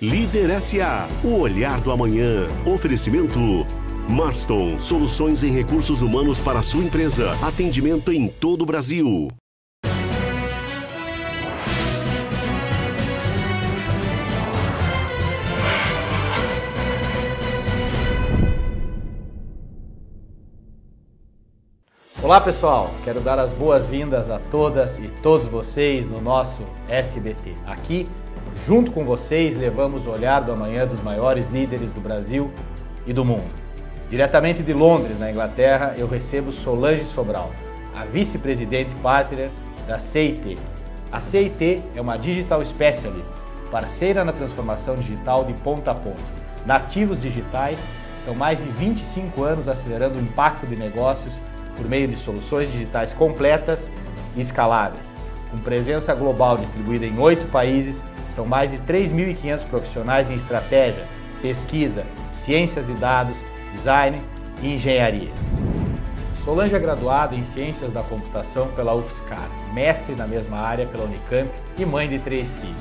Líder SA, o olhar do amanhã. Oferecimento Marston, soluções em recursos humanos para sua empresa. Atendimento em todo o Brasil. Olá pessoal, quero dar as boas-vindas a todas e todos vocês no nosso SBT. Aqui Junto com vocês, levamos o olhar do amanhã dos maiores líderes do Brasil e do mundo. Diretamente de Londres, na Inglaterra, eu recebo Solange Sobral, a vice-presidente partner da CIT. A CIT é uma Digital Specialist, parceira na transformação digital de ponta a ponta. Nativos digitais, são mais de 25 anos acelerando o impacto de negócios por meio de soluções digitais completas e escaláveis. Com presença global distribuída em oito países, são mais de 3.500 profissionais em estratégia, pesquisa, ciências de dados, design e engenharia. Solange é graduada em Ciências da Computação pela UFSCar, mestre na mesma área pela Unicamp e mãe de três filhos.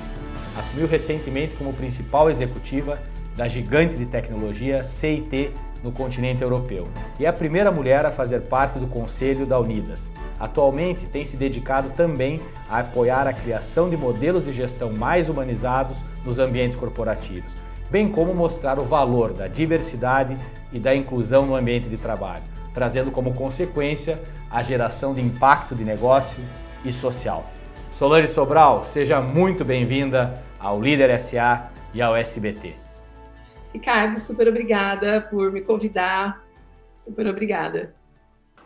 Assumiu recentemente como principal executiva da gigante de tecnologia CIT no continente europeu e é a primeira mulher a fazer parte do conselho da Unidas, Atualmente tem se dedicado também a apoiar a criação de modelos de gestão mais humanizados nos ambientes corporativos, bem como mostrar o valor da diversidade e da inclusão no ambiente de trabalho, trazendo como consequência a geração de impacto de negócio e social. Solange Sobral, seja muito bem-vinda ao Líder SA e ao SBT. Ricardo, super obrigada por me convidar. Super obrigada.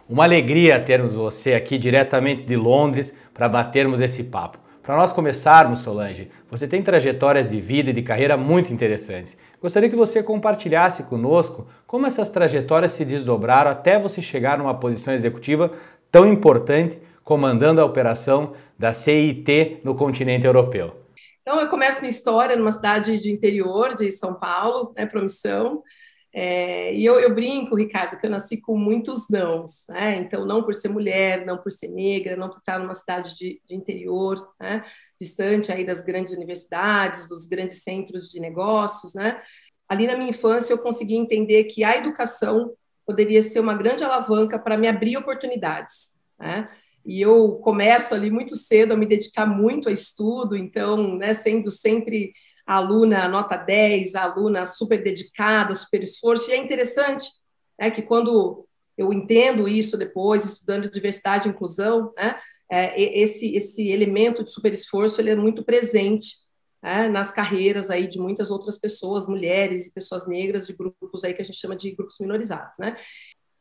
Uma alegria termos você aqui diretamente de Londres para batermos esse papo. Para nós começarmos, Solange, você tem trajetórias de vida e de carreira muito interessantes. Gostaria que você compartilhasse conosco como essas trajetórias se desdobraram até você chegar numa posição executiva tão importante, comandando a operação da CIT no continente europeu. Então, eu começo minha história numa cidade de interior de São Paulo, né, Promissão. É, e eu, eu, brinco, Ricardo, que eu nasci com muitos nãos, né? Então, não por ser mulher, não por ser negra, não por estar numa cidade de, de interior, né? distante aí das grandes universidades, dos grandes centros de negócios, né? Ali na minha infância eu consegui entender que a educação poderia ser uma grande alavanca para me abrir oportunidades, né? E eu começo ali muito cedo a me dedicar muito a estudo, então, né, sendo sempre a aluna nota 10, a aluna super dedicada, super esforço, e é interessante né, que quando eu entendo isso depois, estudando diversidade e inclusão, né, é, esse, esse elemento de super esforço ele é muito presente né, nas carreiras aí de muitas outras pessoas, mulheres e pessoas negras de grupos aí que a gente chama de grupos minorizados, né?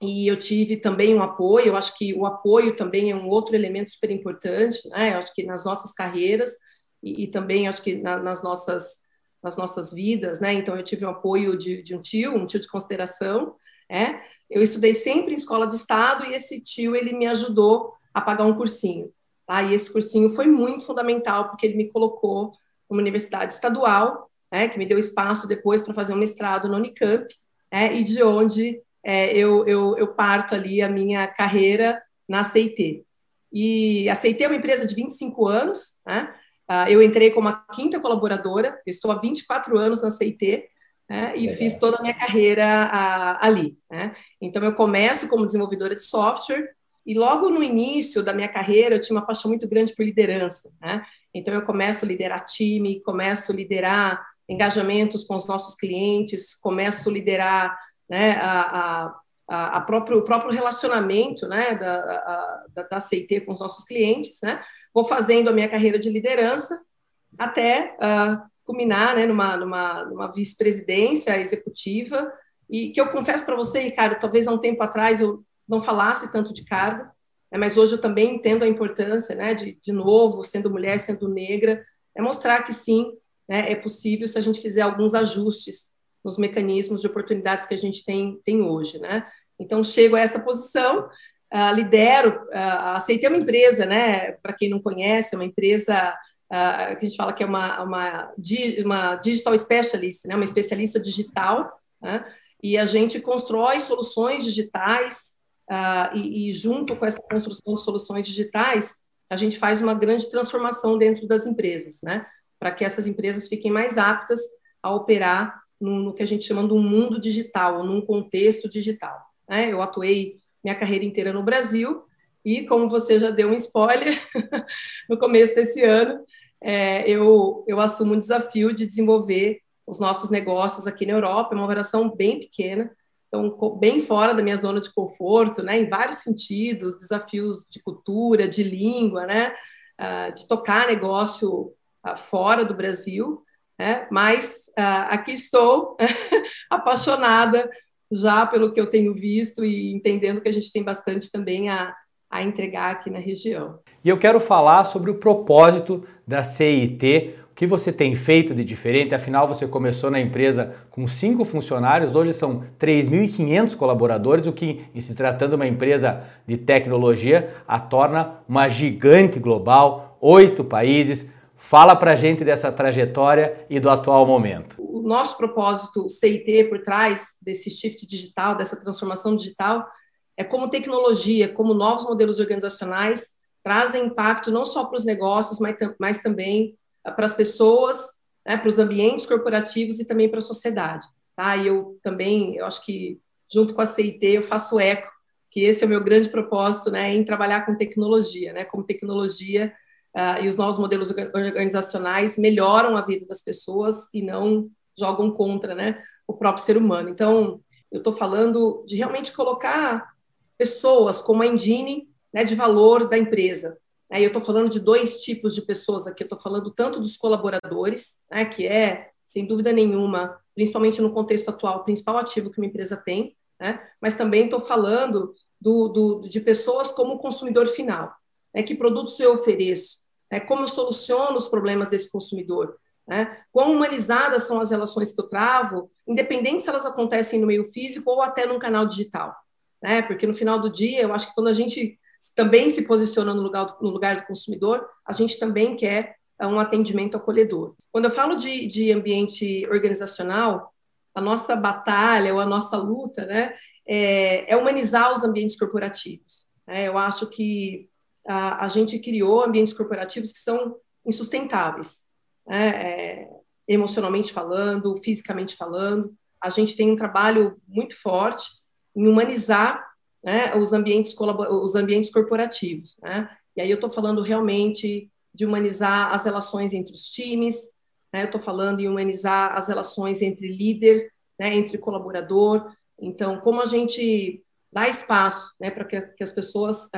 E eu tive também um apoio, eu acho que o apoio também é um outro elemento super importante, né? Eu acho que nas nossas carreiras, e, e também acho que na, nas nossas nas nossas vidas, né? Então eu tive o apoio de, de um tio, um tio de consideração, é. Eu estudei sempre em escola de estado e esse tio ele me ajudou a pagar um cursinho. Tá? E esse cursinho foi muito fundamental porque ele me colocou numa universidade estadual, né? Que me deu espaço depois para fazer um mestrado no Unicamp, é, e de onde é, eu, eu, eu parto ali a minha carreira na CIT. E a CIT é uma empresa de 25 anos, né? Uh, eu entrei como a quinta colaboradora, estou há 24 anos na CIT, né, e Legal. fiz toda a minha carreira uh, ali. Né? Então, eu começo como desenvolvedora de software, e logo no início da minha carreira, eu tinha uma paixão muito grande por liderança. Né? Então, eu começo a liderar time, começo a liderar engajamentos com os nossos clientes, começo a liderar né, a, a, a próprio, o próprio relacionamento né, da, a, da, da CIT com os nossos clientes, né? vou fazendo a minha carreira de liderança até uh, culminar né, numa, numa, numa vice-presidência executiva, e que eu confesso para você, Ricardo, talvez há um tempo atrás eu não falasse tanto de cargo, né, mas hoje eu também entendo a importância né, de, de novo, sendo mulher, sendo negra, é mostrar que sim, né, é possível se a gente fizer alguns ajustes nos mecanismos de oportunidades que a gente tem, tem hoje. Né? Então, chego a essa posição, uh, lidero, uh, aceitei uma empresa, né? Para quem não conhece, é uma empresa uh, que a gente fala que é uma, uma, uma digital specialist, né? Uma especialista digital, né? E a gente constrói soluções digitais e, e, junto com essa construção de soluções digitais, a gente faz uma grande transformação dentro das empresas, né? Para que essas empresas fiquem mais aptas a operar no, que a gente chama de um mundo digital, num contexto digital. Né? Eu atuei minha carreira inteira no Brasil e, como você já deu um spoiler, no começo desse ano, é, eu, eu assumo um desafio de desenvolver os nossos negócios aqui na Europa, é uma operação bem pequena, então bem fora da minha zona de conforto, né, em vários sentidos, desafios de cultura, de língua, né, uh, de tocar negócio uh, fora do Brasil, né, mas uh, aqui estou apaixonada já pelo que eu tenho visto e entendendo que a gente tem bastante também a, a entregar aqui na região. E eu quero falar sobre o propósito da CIT, o que você tem feito de diferente, afinal você começou na empresa com cinco funcionários, hoje são 3.500 colaboradores, o que, em se tratando de uma empresa de tecnologia, a torna uma gigante global, oito países. Fala pra gente dessa trajetória e do atual momento. O nosso propósito CIT por trás desse shift digital, dessa transformação digital, é como tecnologia, como novos modelos organizacionais trazem impacto não só para os negócios, mas, mas também ah, para as pessoas, né, para os ambientes corporativos e também para a sociedade. Tá? E eu também, eu acho que junto com a CIT, eu faço eco, que esse é o meu grande propósito, né, em trabalhar com tecnologia, né, como tecnologia uh, e os novos modelos organizacionais melhoram a vida das pessoas e não jogam contra, né, o próprio ser humano. Então, eu estou falando de realmente colocar pessoas como a engine né, de valor da empresa. Aí eu estou falando de dois tipos de pessoas aqui. Eu estou falando tanto dos colaboradores, né, que é, sem dúvida nenhuma, principalmente no contexto atual, o principal ativo que uma empresa tem, né, mas também estou falando do, do, de pessoas como consumidor final. Né, que produtos eu ofereço? Né, como eu soluciono os problemas desse consumidor? Né, quão humanizadas são as relações que eu travo, independente se elas acontecem no meio físico ou até num canal digital. Né, porque no final do dia, eu acho que quando a gente também se posiciona no lugar, do, no lugar do consumidor, a gente também quer é, um atendimento acolhedor. Quando eu falo de, de ambiente organizacional, a nossa batalha ou a nossa luta né, é, é humanizar os ambientes corporativos. Né? Eu acho que a, a, gente criou ambientes corporativos que são insustentáveis, né? é, emocionalmente falando, fisicamente falando. A gente tem um trabalho muito forte em humanizar né, os, ambientes os ambientes corporativos. Né? E aí eu estou falando realmente de humanizar as relações entre os times, né? eu estou falando em humanizar as relações entre líder, né, entre colaborador. Então, como a gente dá espaço né, para que, que, as pessoas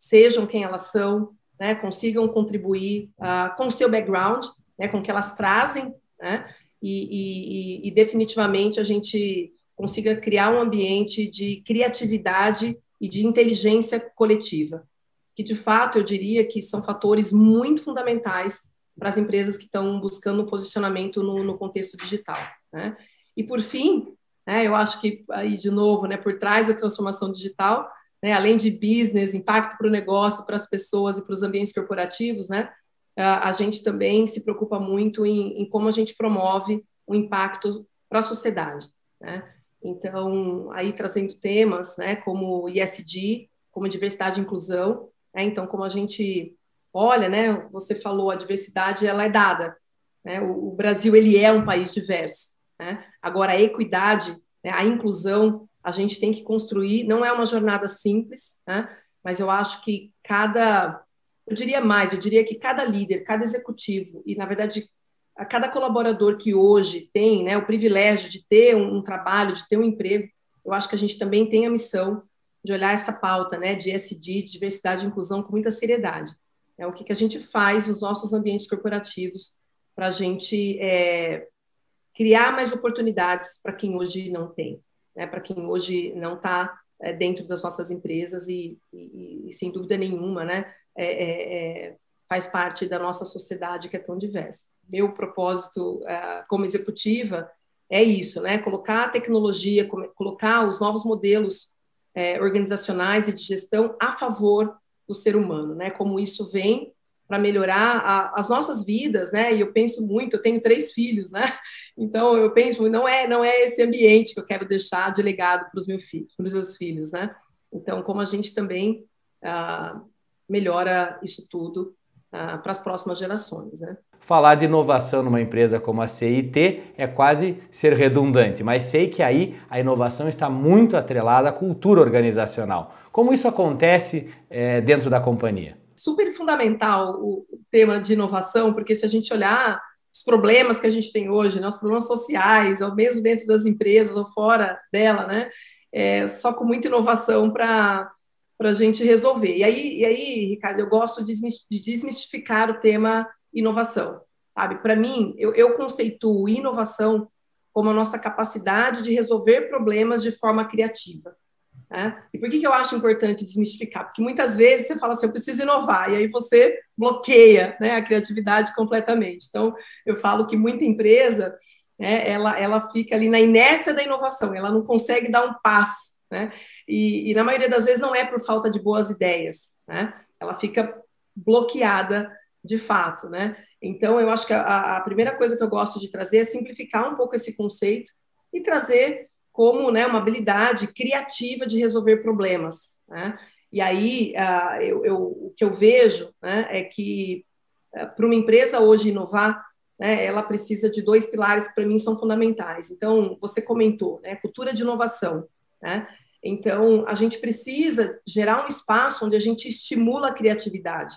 sejam quem elas são, né, consigam contribuir ah, com o seu background, né, com o que elas trazem, né, e, e, e definitivamente a gente consiga criar um ambiente de criatividade e de inteligência coletiva, que de fato eu diria que são fatores muito fundamentais para as empresas que estão buscando um posicionamento no, no contexto digital. Né? E por fim, né, eu acho que aí de novo, né, por trás da transformação digital, né, além de business, impacto para o negócio, para as pessoas e para os ambientes corporativos, né, a gente também se preocupa muito em, em como a gente promove o impacto para a sociedade. Né? Então, aí trazendo temas, né, como ISD, como diversidade e inclusão, né, então como a gente olha, né, você falou, a diversidade ela é dada, né, o, o Brasil ele é um país diverso, né, agora a equidade, né, a inclusão, a gente tem que construir, não é uma jornada simples, né, mas eu acho que cada, eu diria mais, eu diria que cada líder, cada executivo, e na verdade a cada colaborador que hoje tem né, o privilégio de ter um, um, trabalho, de ter um emprego, eu acho que a gente também tem a missão de olhar essa pauta né, de SD, de diversidade e inclusão, com muita seriedade. É o que, que a gente faz nos nossos ambientes corporativos para a gente é, criar mais oportunidades para quem hoje não tem, né, para quem hoje não está é, dentro das nossas empresas e, e, e, sem dúvida nenhuma, né, é, é, é faz parte da nossa sociedade que é tão diversa. Meu propósito uh, como executiva é isso, né? Colocar a tecnologia, colocar os novos modelos é, organizacionais e de gestão a favor do ser humano, né? Como isso vem para melhorar a, as nossas vidas, né? E eu penso muito, eu tenho três filhos, né? Então eu penso, não é não é esse ambiente que eu quero deixar de legado para os meus filhos, para os meus filhos, né? Então como a gente também uh, melhora isso tudo uh, para as próximas gerações. Né? falar de inovação numa empresa como a CIT é quase ser redundante, mas sei que aí a inovação está muito atrelada à cultura organizacional. Como isso acontece é, dentro da companhia? Super fundamental o tema de inovação, porque se a gente olhar os problemas que a gente tem hoje, né, os problemas sociais, ou mesmo dentro das empresas ou fora dela, né, é, só com muita inovação para a gente resolver. E aí, e aí, Ricardo, eu gosto de desmistificar o tema inovação, sabe? Para mim, eu, eu conceituo inovação como a nossa capacidade de resolver problemas de forma criativa. Né? E por que, que eu acho importante desmistificar? Porque muitas vezes você fala assim, eu preciso inovar, e aí você bloqueia né, a criatividade completamente. Então, eu falo que muita empresa, né, ela, ela fica ali na inércia da inovação, ela não consegue dar um passo, né? E, e na maioria das vezes não é por falta de boas ideias, né? Ela fica bloqueada de fato, né? Então, eu acho que a, a, primeira coisa que eu gosto de trazer é simplificar um pouco esse conceito e trazer como né, uma habilidade criativa de resolver problemas. Né? E aí, uh, eu, eu, o que eu vejo né, é que uh, para uma empresa hoje inovar, né, ela precisa de dois pilares que para mim são fundamentais. Então, você comentou, né, cultura de inovação. Né? Então, a gente precisa gerar um espaço onde a gente estimula a criatividade.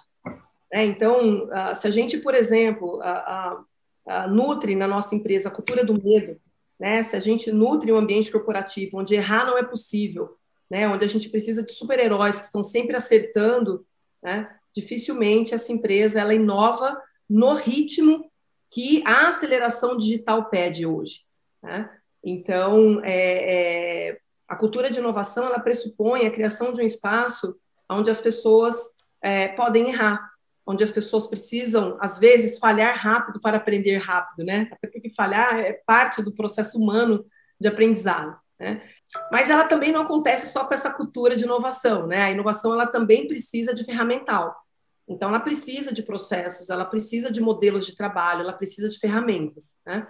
Né? Então, uh, se a gente, por exemplo, uh, nutre na nossa empresa a cultura do medo, né? se a gente nutre um ambiente corporativo onde errar não é possível, né? onde a gente precisa de super-heróis que estão sempre acertando, né? dificilmente essa empresa ela inova no ritmo que a aceleração digital pede hoje. Né? Então, é, é, a cultura de inovação ela pressupõe a criação de um espaço onde as pessoas é, podem errar, onde as pessoas precisam, às vezes, falhar rápido para aprender rápido, né? Até falhar é parte do processo humano de aprendizado, né? Mas ela também não acontece só com essa cultura de inovação, né? A inovação ela também precisa de ferramental. Então ela precisa de processos, ela precisa de modelos de trabalho, ela precisa de ferramentas, né?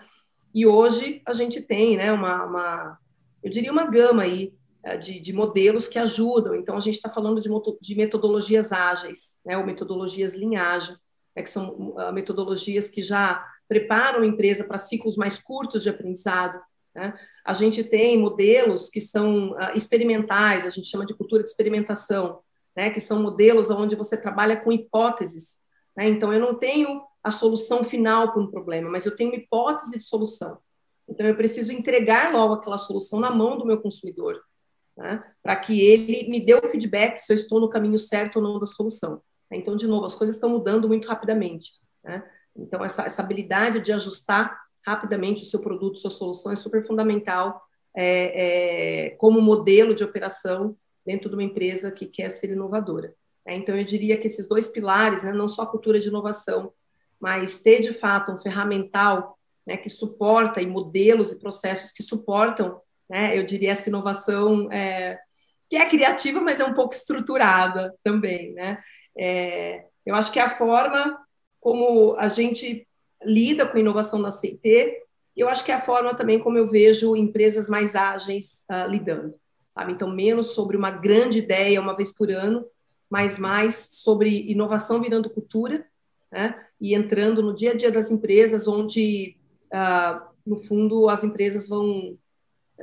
E hoje a gente tem, né, uma, uma eu diria uma gama aí é, de, de, modelos que ajudam. Então, a gente está falando de, de, metodologias ágeis, né, ou metodologias linhagem, né, que são uh, metodologias que já preparam a empresa para ciclos mais curtos de aprendizado. Né? A gente tem modelos que são uh, experimentais, a gente chama de cultura de experimentação, né, que são modelos onde você trabalha com hipóteses. Né? Então, eu não tenho a solução final para um problema, mas eu tenho uma hipótese de solução. Então, eu preciso entregar logo aquela solução na mão do meu consumidor né, para que ele me dê o feedback se eu estou no caminho certo ou não da solução. Então, de novo, as coisas estão mudando muito rapidamente. Né? Então, essa, essa habilidade de ajustar rapidamente o seu produto, sua solução é super fundamental é, é, como modelo de operação dentro de uma empresa que quer ser inovadora. Né? Então, eu diria que esses dois pilares, né, não só a cultura de inovação, mas ter de fato um ferramental né, que suporta e modelos e processos que suportam né? Eu diria essa inovação é, que é criativa, mas é um pouco estruturada também, né? É, eu acho que é a forma como a gente lida com inovação na CIT, eu acho que é a forma também como eu vejo empresas mais ágeis uh, lidando, sabe? Então, menos sobre uma grande ideia uma vez por ano, mas mais sobre inovação virando cultura, né? E entrando no dia a dia das empresas, onde, uh, no fundo, as empresas vão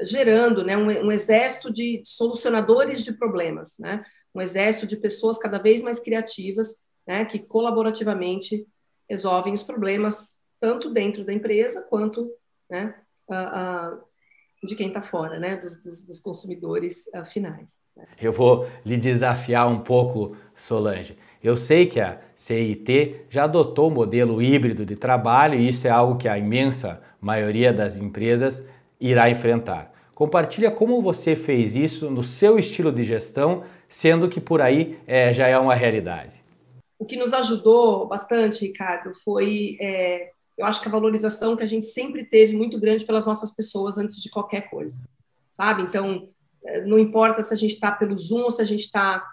gerando né, um, um, exército de solucionadores de problemas, né, um exército de pessoas cada vez mais criativas, né, que colaborativamente resolvem os problemas tanto dentro da empresa quanto né, de quem está fora, né, dos, dos, dos consumidores uh, finais. Né. Eu vou lhe desafiar um pouco, Solange. Eu sei que a CIT já adotou o modelo híbrido de trabalho e isso é algo que a imensa maioria das empresas irá enfrentar. Compartilha como você fez isso no seu estilo de gestão, sendo que por aí é, já é uma realidade. O que nos ajudou bastante, Ricardo, foi, é, eu acho que a valorização que a gente sempre teve muito grande pelas nossas pessoas antes de qualquer coisa, sabe? Então, é, não importa se a gente está pelo Zoom ou se a gente está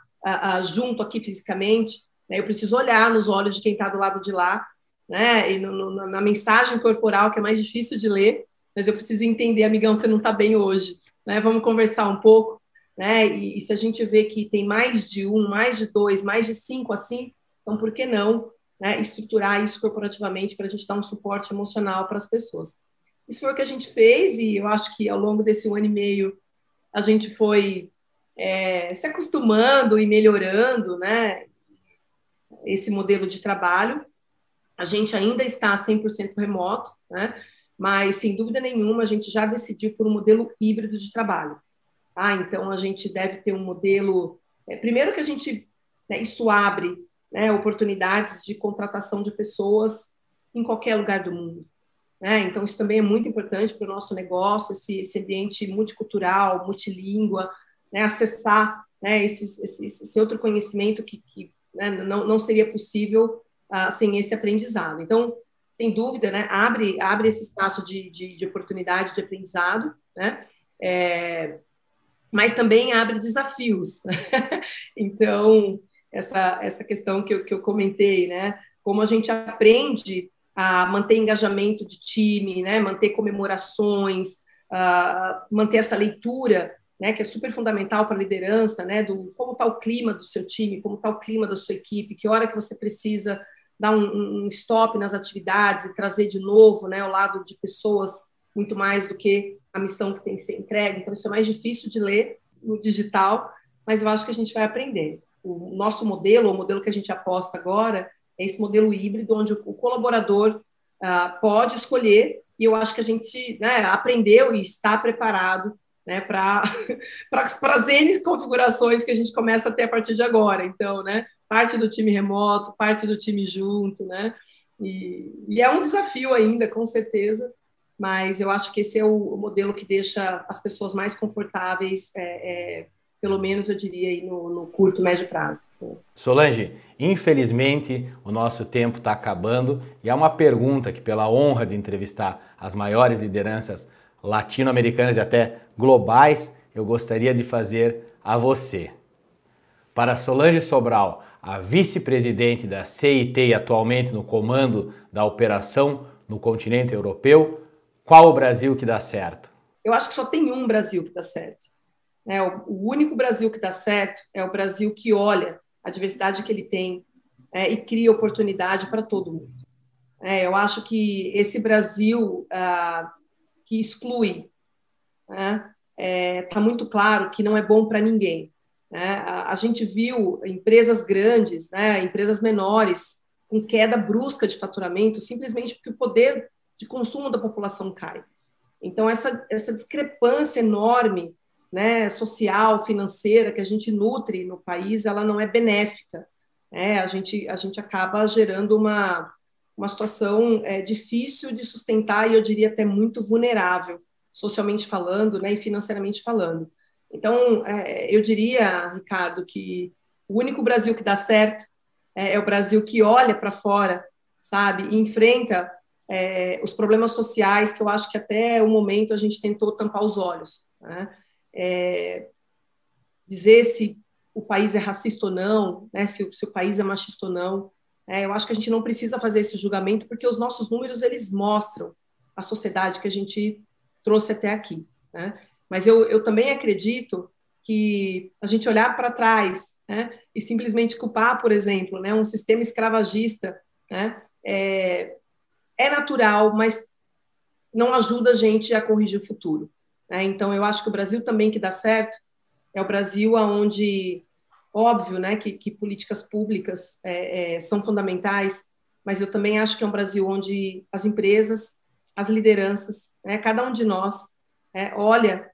junto aqui fisicamente, né? eu preciso olhar nos olhos de quem está do lado de lá, né? E no, no, na mensagem corporal, que é mais difícil de ler, mas eu preciso entender, amigão, você não está bem hoje, né? Vamos conversar um pouco, né? E, e, se a gente vê que tem mais de um, mais de dois, mais de cinco assim, então por que não né, estruturar isso corporativamente para a gente dar um suporte emocional para as pessoas. Isso foi o que a gente fez e eu acho que ao longo desse um ano e meio a gente foi é, se acostumando e melhorando, né, esse modelo de trabalho. A gente ainda está 100% remoto, né, mas sem dúvida nenhuma a gente já decidiu por um modelo híbrido de trabalho. Tá? Então a gente deve ter um modelo. É, primeiro que a gente né, isso abre né, oportunidades de contratação de pessoas em qualquer lugar do mundo. Né? Então, isso também é muito importante para o nosso negócio, esse, esse ambiente multicultural, multilíngua, né? acessar né, esse, esse, outro conhecimento que, que né, não, não seria possível uh, sem esse aprendizado. Então, sem dúvida, né, abre, abre esse espaço de, de, de oportunidade de aprendizado, né, é, mas também abre desafios. então, essa, essa questão que eu, que eu comentei, né? Como a gente aprende a manter engajamento de time, né? Manter comemorações, uh, manter essa leitura, né? Que é super fundamental para a liderança, né? Do como está o clima do seu time, como está o clima da sua equipe, que hora que você precisa dar um, um stop nas atividades e trazer de novo, né? Ao lado de pessoas muito mais do que a missão que tem que ser entregue. Então isso é mais difícil de ler no digital, mas eu acho que a gente vai aprender o nosso modelo, o modelo que a gente aposta agora, é esse modelo híbrido, onde o colaborador uh, pode escolher, e eu acho que a gente né, aprendeu e está preparado né, para as N configurações que a gente começa a ter a partir de agora. Então, né, parte do time remoto, parte do time junto, né? E, e é um desafio ainda, com certeza, mas eu acho que esse é o, o modelo que deixa as pessoas mais confortáveis é, é, pelo menos eu diria aí no, no curto, médio prazo. Solange, infelizmente o nosso tempo está acabando e há uma pergunta que, pela honra de entrevistar as maiores lideranças latino-americanas e até globais, eu gostaria de fazer a você. Para Solange Sobral, a vice-presidente da CIT e atualmente no comando da operação no continente europeu, qual o Brasil que dá certo? Eu acho que só tem um Brasil que dá certo. Né? O, único Brasil que dá certo é o Brasil que olha a diversidade que ele tem é, e cria oportunidade para todo mundo. É, eu acho que esse Brasil ah, que exclui está né, é, tá muito claro que não é bom para ninguém. Né? A, a, gente viu empresas grandes, né, empresas menores, com queda brusca de faturamento, simplesmente porque o poder de consumo da população cai. Então, essa, essa discrepância enorme né, social, financeira que a gente nutre no país, ela não é benéfica. Né? A, gente, a gente acaba gerando uma, uma situação é, difícil de sustentar e eu diria até muito vulnerável, socialmente falando né, e financeiramente falando. Então, é, eu diria, Ricardo, que o único Brasil que dá certo é, é o Brasil que olha para fora, sabe, e enfrenta é, os problemas sociais que eu acho que até o momento a gente tentou tampar os olhos. Né? É, dizer se o país é racista ou não, né, se, se o país é machista ou não. É, eu acho que a gente não precisa fazer esse julgamento porque os nossos números eles mostram a sociedade que a gente trouxe até aqui. Né? Mas eu, eu também acredito que a gente olhar para trás né, e simplesmente culpar, por exemplo, né, um sistema escravagista né, é, é natural, mas não ajuda a gente a corrigir o futuro. Né? Então, eu acho que o Brasil também que dá certo é o Brasil onde, óbvio, né, que, que políticas públicas é, é, são fundamentais, mas eu também acho que é um Brasil onde as empresas, as lideranças, né, cada um de nós é, olha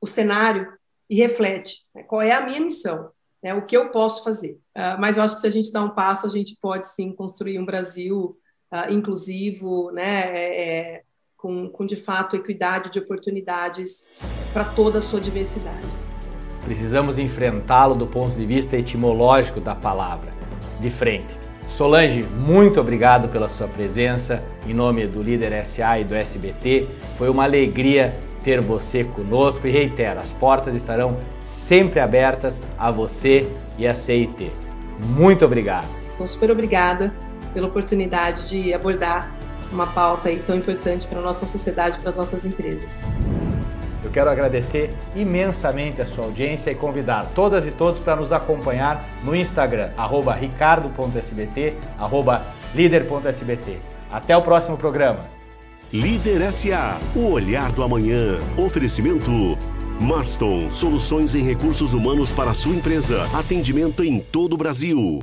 o cenário e reflete né, qual é a minha missão, né, o que eu posso fazer. Uh, mas eu acho que se a gente dá um passo, a gente pode sim construir um Brasil uh, inclusivo, né, é, é com, com de fato equidade de oportunidades para toda a sua diversidade. Precisamos enfrentá-lo do ponto de vista etimológico da palavra, de frente. Solange, muito obrigado pela sua presença em nome do Líder SA e do SBT. Foi uma alegria ter você conosco e reitero, as portas estarão sempre abertas a você e a CIT. Muito obrigado. super obrigada pela oportunidade de abordar uma pauta aí tão importante para a nossa sociedade, para as nossas empresas. Eu quero agradecer imensamente a sua audiência e convidar todas e todos para nos acompanhar no Instagram, ricardo.sbt, líder.sbt. Até o próximo programa. Líder SA, o olhar do amanhã. Oferecimento Marston, soluções em recursos humanos para a sua empresa. Atendimento em todo o Brasil.